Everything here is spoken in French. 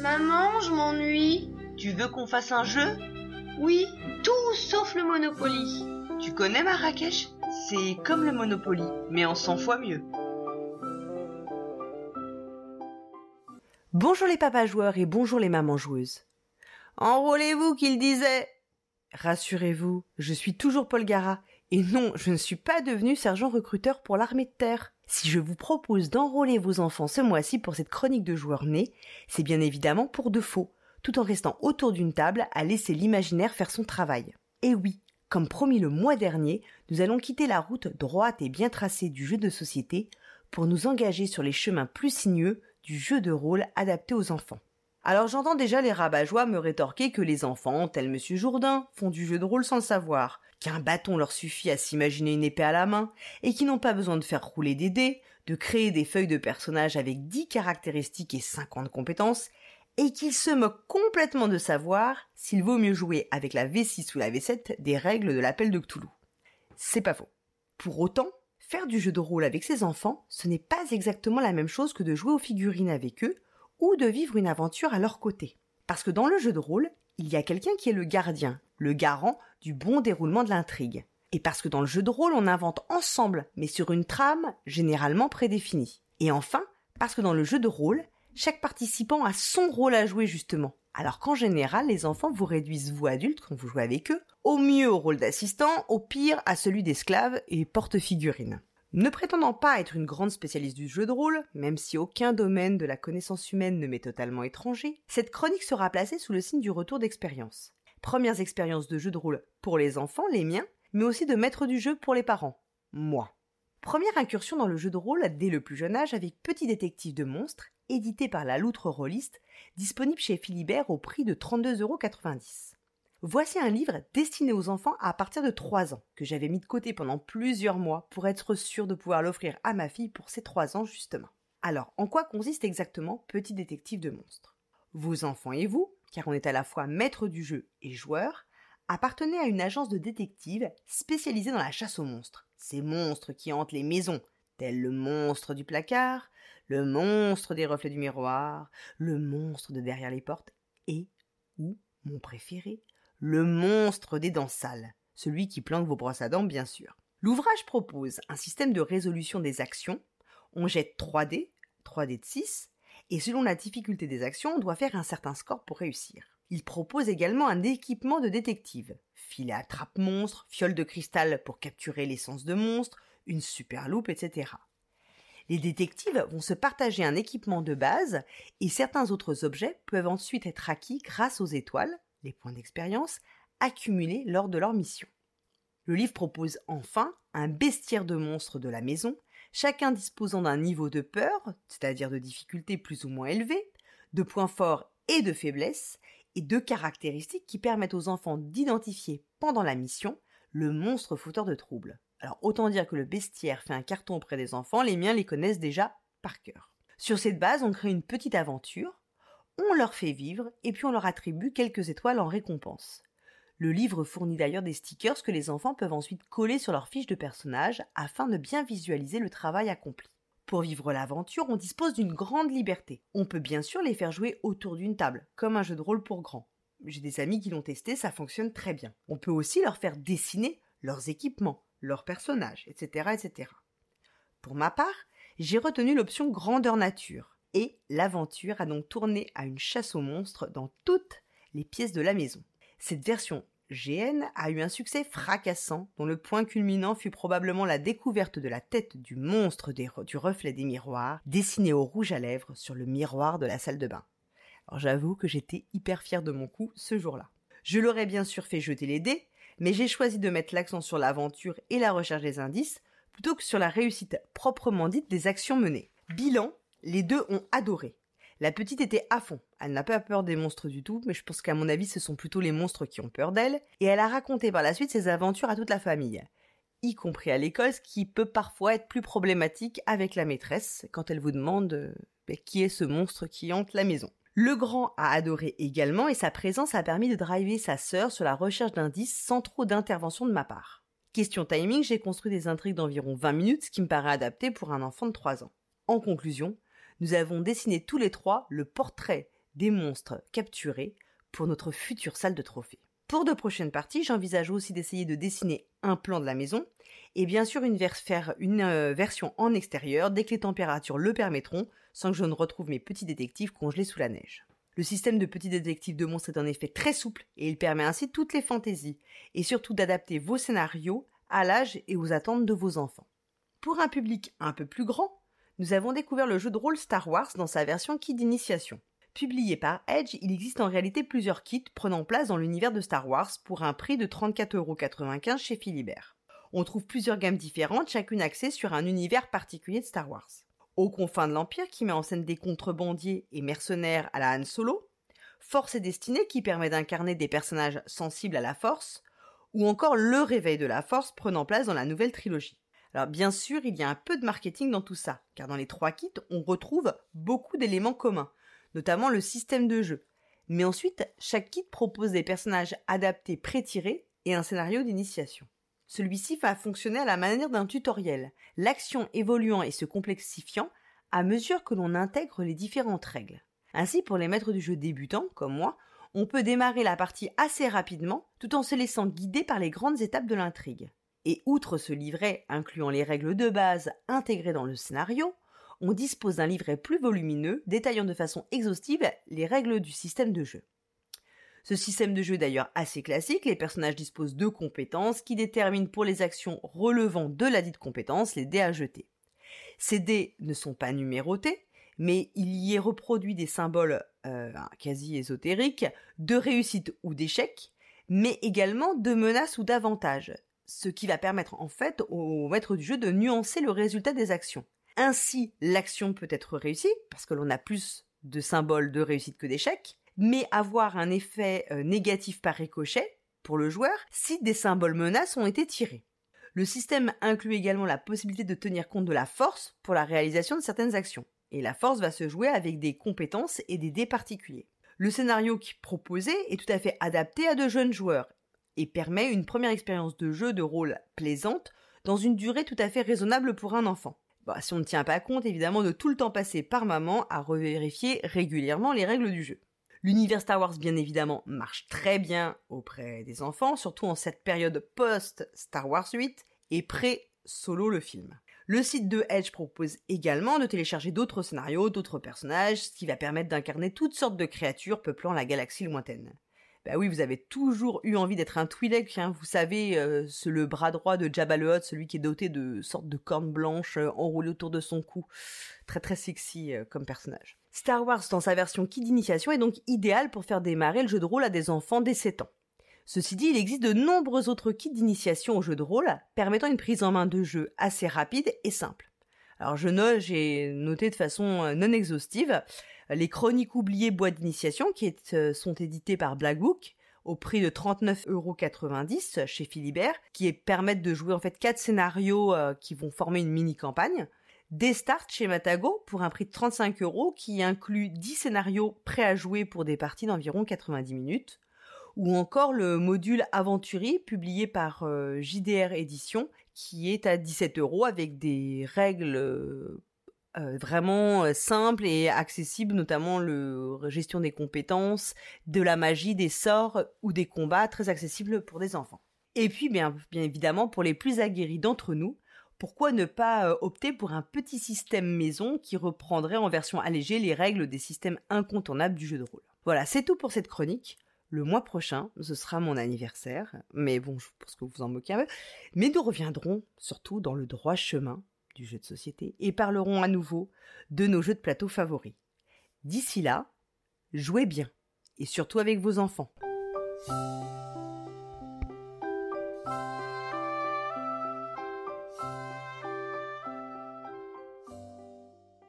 Maman, je m'ennuie. Tu veux qu'on fasse un jeu? Oui, tout sauf le Monopoly. Tu connais Marrakech? C'est comme le Monopoly, mais en 100 fois mieux. Bonjour les papas joueurs et bonjour les mamans joueuses. Enrôlez-vous qu'il disait. Rassurez-vous, je suis toujours Paul Gara et non, je ne suis pas devenu sergent recruteur pour l'armée de terre. Si je vous propose d'enrôler vos enfants ce mois-ci pour cette chronique de joueurs nés, c'est bien évidemment pour de faux, tout en restant autour d'une table à laisser l'imaginaire faire son travail. Et oui, comme promis le mois dernier, nous allons quitter la route droite et bien tracée du jeu de société pour nous engager sur les chemins plus sinueux du jeu de rôle adapté aux enfants. Alors j'entends déjà les rabat-joie me rétorquer que les enfants, tels Monsieur Jourdain, font du jeu de rôle sans le savoir, qu'un bâton leur suffit à s'imaginer une épée à la main, et qui n'ont pas besoin de faire rouler des dés, de créer des feuilles de personnages avec 10 caractéristiques et 50 compétences, et qu'ils se moquent complètement de savoir s'il vaut mieux jouer avec la V6 ou la V7 des règles de l'appel de Cthulhu. C'est pas faux. Pour autant, faire du jeu de rôle avec ses enfants, ce n'est pas exactement la même chose que de jouer aux figurines avec eux, ou de vivre une aventure à leur côté. Parce que dans le jeu de rôle, il y a quelqu'un qui est le gardien, le garant du bon déroulement de l'intrigue. Et parce que dans le jeu de rôle, on invente ensemble, mais sur une trame généralement prédéfinie. Et enfin, parce que dans le jeu de rôle, chaque participant a son rôle à jouer justement. Alors qu'en général, les enfants vous réduisent, vous adultes, quand vous jouez avec eux, au mieux au rôle d'assistant, au pire à celui d'esclave et porte-figurine. Ne prétendant pas être une grande spécialiste du jeu de rôle, même si aucun domaine de la connaissance humaine ne m'est totalement étranger, cette chronique sera placée sous le signe du retour d'expérience. Premières expériences de jeu de rôle pour les enfants, les miens, mais aussi de maître du jeu pour les parents, moi. Première incursion dans le jeu de rôle dès le plus jeune âge avec Petit détective de monstres, édité par la Loutre Rôliste, disponible chez Philibert au prix de 32,90€. Voici un livre destiné aux enfants à partir de 3 ans, que j'avais mis de côté pendant plusieurs mois pour être sûr de pouvoir l'offrir à ma fille pour ses 3 ans justement. Alors, en quoi consiste exactement Petit détective de monstres? Vos enfants et vous, car on est à la fois maître du jeu et joueur, appartenez à une agence de détectives spécialisée dans la chasse aux monstres. Ces monstres qui hantent les maisons, tels le monstre du placard, le monstre des reflets du miroir, le monstre de derrière les portes, et, ou, mon préféré, le monstre des dents sales, celui qui planque vos brosses à dents bien sûr. L'ouvrage propose un système de résolution des actions. On jette 3 dés, 3 dés de 6, et selon la difficulté des actions, on doit faire un certain score pour réussir. Il propose également un équipement de détective. Filet à trappe monstre, fiole de cristal pour capturer l'essence de monstre, une super loupe, etc. Les détectives vont se partager un équipement de base et certains autres objets peuvent ensuite être acquis grâce aux étoiles, les points d'expérience accumulés lors de leur mission. Le livre propose enfin un bestiaire de monstres de la maison, chacun disposant d'un niveau de peur, c'est-à-dire de difficulté plus ou moins élevée, de points forts et de faiblesses, et de caractéristiques qui permettent aux enfants d'identifier pendant la mission le monstre fauteur de troubles. Alors autant dire que le bestiaire fait un carton auprès des enfants, les miens les connaissent déjà par cœur. Sur cette base, on crée une petite aventure on leur fait vivre et puis on leur attribue quelques étoiles en récompense. Le livre fournit d'ailleurs des stickers que les enfants peuvent ensuite coller sur leur fiche de personnage afin de bien visualiser le travail accompli. Pour vivre l'aventure, on dispose d'une grande liberté. On peut bien sûr les faire jouer autour d'une table, comme un jeu de rôle pour grands. J'ai des amis qui l'ont testé, ça fonctionne très bien. On peut aussi leur faire dessiner leurs équipements, leurs personnages, etc., etc. Pour ma part, j'ai retenu l'option grandeur nature et l'aventure a donc tourné à une chasse aux monstres dans toutes les pièces de la maison. Cette version GN a eu un succès fracassant dont le point culminant fut probablement la découverte de la tête du monstre du reflet des miroirs dessiné au rouge à lèvres sur le miroir de la salle de bain. Alors j'avoue que j'étais hyper fier de mon coup ce jour-là. Je l'aurais bien sûr fait jeter les dés, mais j'ai choisi de mettre l'accent sur l'aventure et la recherche des indices plutôt que sur la réussite proprement dite des actions menées. Bilan, les deux ont adoré. La petite était à fond. Elle n'a pas peur des monstres du tout, mais je pense qu'à mon avis, ce sont plutôt les monstres qui ont peur d'elle. Et elle a raconté par la suite ses aventures à toute la famille, y compris à l'école, ce qui peut parfois être plus problématique avec la maîtresse quand elle vous demande euh, qui est ce monstre qui hante la maison. Le grand a adoré également et sa présence a permis de driver sa sœur sur la recherche d'indices sans trop d'intervention de ma part. Question timing, j'ai construit des intrigues d'environ 20 minutes, ce qui me paraît adapté pour un enfant de 3 ans. En conclusion, nous avons dessiné tous les trois le portrait des monstres capturés pour notre future salle de trophées. Pour de prochaines parties, j'envisage aussi d'essayer de dessiner un plan de la maison et bien sûr une euh, version en extérieur dès que les températures le permettront sans que je ne retrouve mes petits détectives congelés sous la neige. Le système de petits détectives de monstres est en effet très souple et il permet ainsi toutes les fantaisies et surtout d'adapter vos scénarios à l'âge et aux attentes de vos enfants. Pour un public un peu plus grand, nous avons découvert le jeu de rôle Star Wars dans sa version kit d'initiation. Publié par Edge, il existe en réalité plusieurs kits prenant place dans l'univers de Star Wars pour un prix de 34,95€ chez Philibert. On trouve plusieurs gammes différentes, chacune axée sur un univers particulier de Star Wars. Aux confins de l'Empire qui met en scène des contrebandiers et mercenaires à la Han Solo, Force et Destinée qui permet d'incarner des personnages sensibles à la Force, ou encore Le Réveil de la Force prenant place dans la nouvelle trilogie. Alors bien sûr, il y a un peu de marketing dans tout ça, car dans les trois kits, on retrouve beaucoup d'éléments communs, notamment le système de jeu. Mais ensuite, chaque kit propose des personnages adaptés pré-tirés et un scénario d'initiation. Celui-ci va fonctionner à la manière d'un tutoriel, l'action évoluant et se complexifiant à mesure que l'on intègre les différentes règles. Ainsi, pour les maîtres du jeu débutants, comme moi, on peut démarrer la partie assez rapidement tout en se laissant guider par les grandes étapes de l'intrigue. Et outre ce livret incluant les règles de base intégrées dans le scénario, on dispose d'un livret plus volumineux détaillant de façon exhaustive les règles du système de jeu. Ce système de jeu est d'ailleurs assez classique, les personnages disposent de compétences qui déterminent pour les actions relevant de la dite compétence les dés à jeter. Ces dés ne sont pas numérotés, mais il y est reproduit des symboles euh, quasi ésotériques de réussite ou d'échec, mais également de menaces ou d'avantages, ce qui va permettre en fait au maître du jeu de nuancer le résultat des actions. Ainsi, l'action peut être réussie, parce que l'on a plus de symboles de réussite que d'échec, mais avoir un effet euh, négatif par ricochet pour le joueur si des symboles menaces ont été tirés. Le système inclut également la possibilité de tenir compte de la force pour la réalisation de certaines actions. Et la force va se jouer avec des compétences et des dés particuliers. Le scénario qui proposé est tout à fait adapté à de jeunes joueurs et permet une première expérience de jeu de rôle plaisante dans une durée tout à fait raisonnable pour un enfant. Bah, si on ne tient pas compte évidemment de tout le temps passé par maman à revérifier régulièrement les règles du jeu. L'univers Star Wars bien évidemment marche très bien auprès des enfants, surtout en cette période post-Star Wars 8 et pré-solo le film. Le site de Edge propose également de télécharger d'autres scénarios, d'autres personnages, ce qui va permettre d'incarner toutes sortes de créatures peuplant la galaxie lointaine. Bah oui, vous avez toujours eu envie d'être un Twi'lek, hein. vous savez, euh, le bras droit de Jabba le Hutt, celui qui est doté de sortes de cornes blanches euh, enroulées autour de son cou. Très très sexy euh, comme personnage. Star Wars dans sa version kit d'initiation est donc idéal pour faire démarrer le jeu de rôle à des enfants dès 7 ans. Ceci dit, il existe de nombreux autres kits d'initiation au jeu de rôle permettant une prise en main de jeu assez rapide et simple. Alors je note, j'ai noté de façon non exhaustive les chroniques oubliées boîtes d'initiation qui euh, sont éditées par Blackbook au prix de 39,90€ chez Philibert, qui permettent de jouer en fait quatre scénarios euh, qui vont former une mini campagne. Des starts chez Matago pour un prix de 35 euros qui inclut 10 scénarios prêts à jouer pour des parties d'environ 90 minutes. Ou encore le module Aventurier publié par euh, JDR Édition qui est à 17 euros avec des règles euh, vraiment euh, simple et accessible, notamment le gestion des compétences, de la magie, des sorts ou des combats très accessibles pour des enfants. Et puis bien, bien évidemment pour les plus aguerris d'entre nous, pourquoi ne pas euh, opter pour un petit système maison qui reprendrait en version allégée les règles des systèmes incontournables du jeu de rôle? Voilà, c'est tout pour cette chronique. Le mois prochain, ce sera mon anniversaire, mais bon, je pense que vous en moquez un peu. Mais nous reviendrons surtout dans le droit chemin du jeu de société et parlerons à nouveau de nos jeux de plateau favoris. D'ici là, jouez bien et surtout avec vos enfants.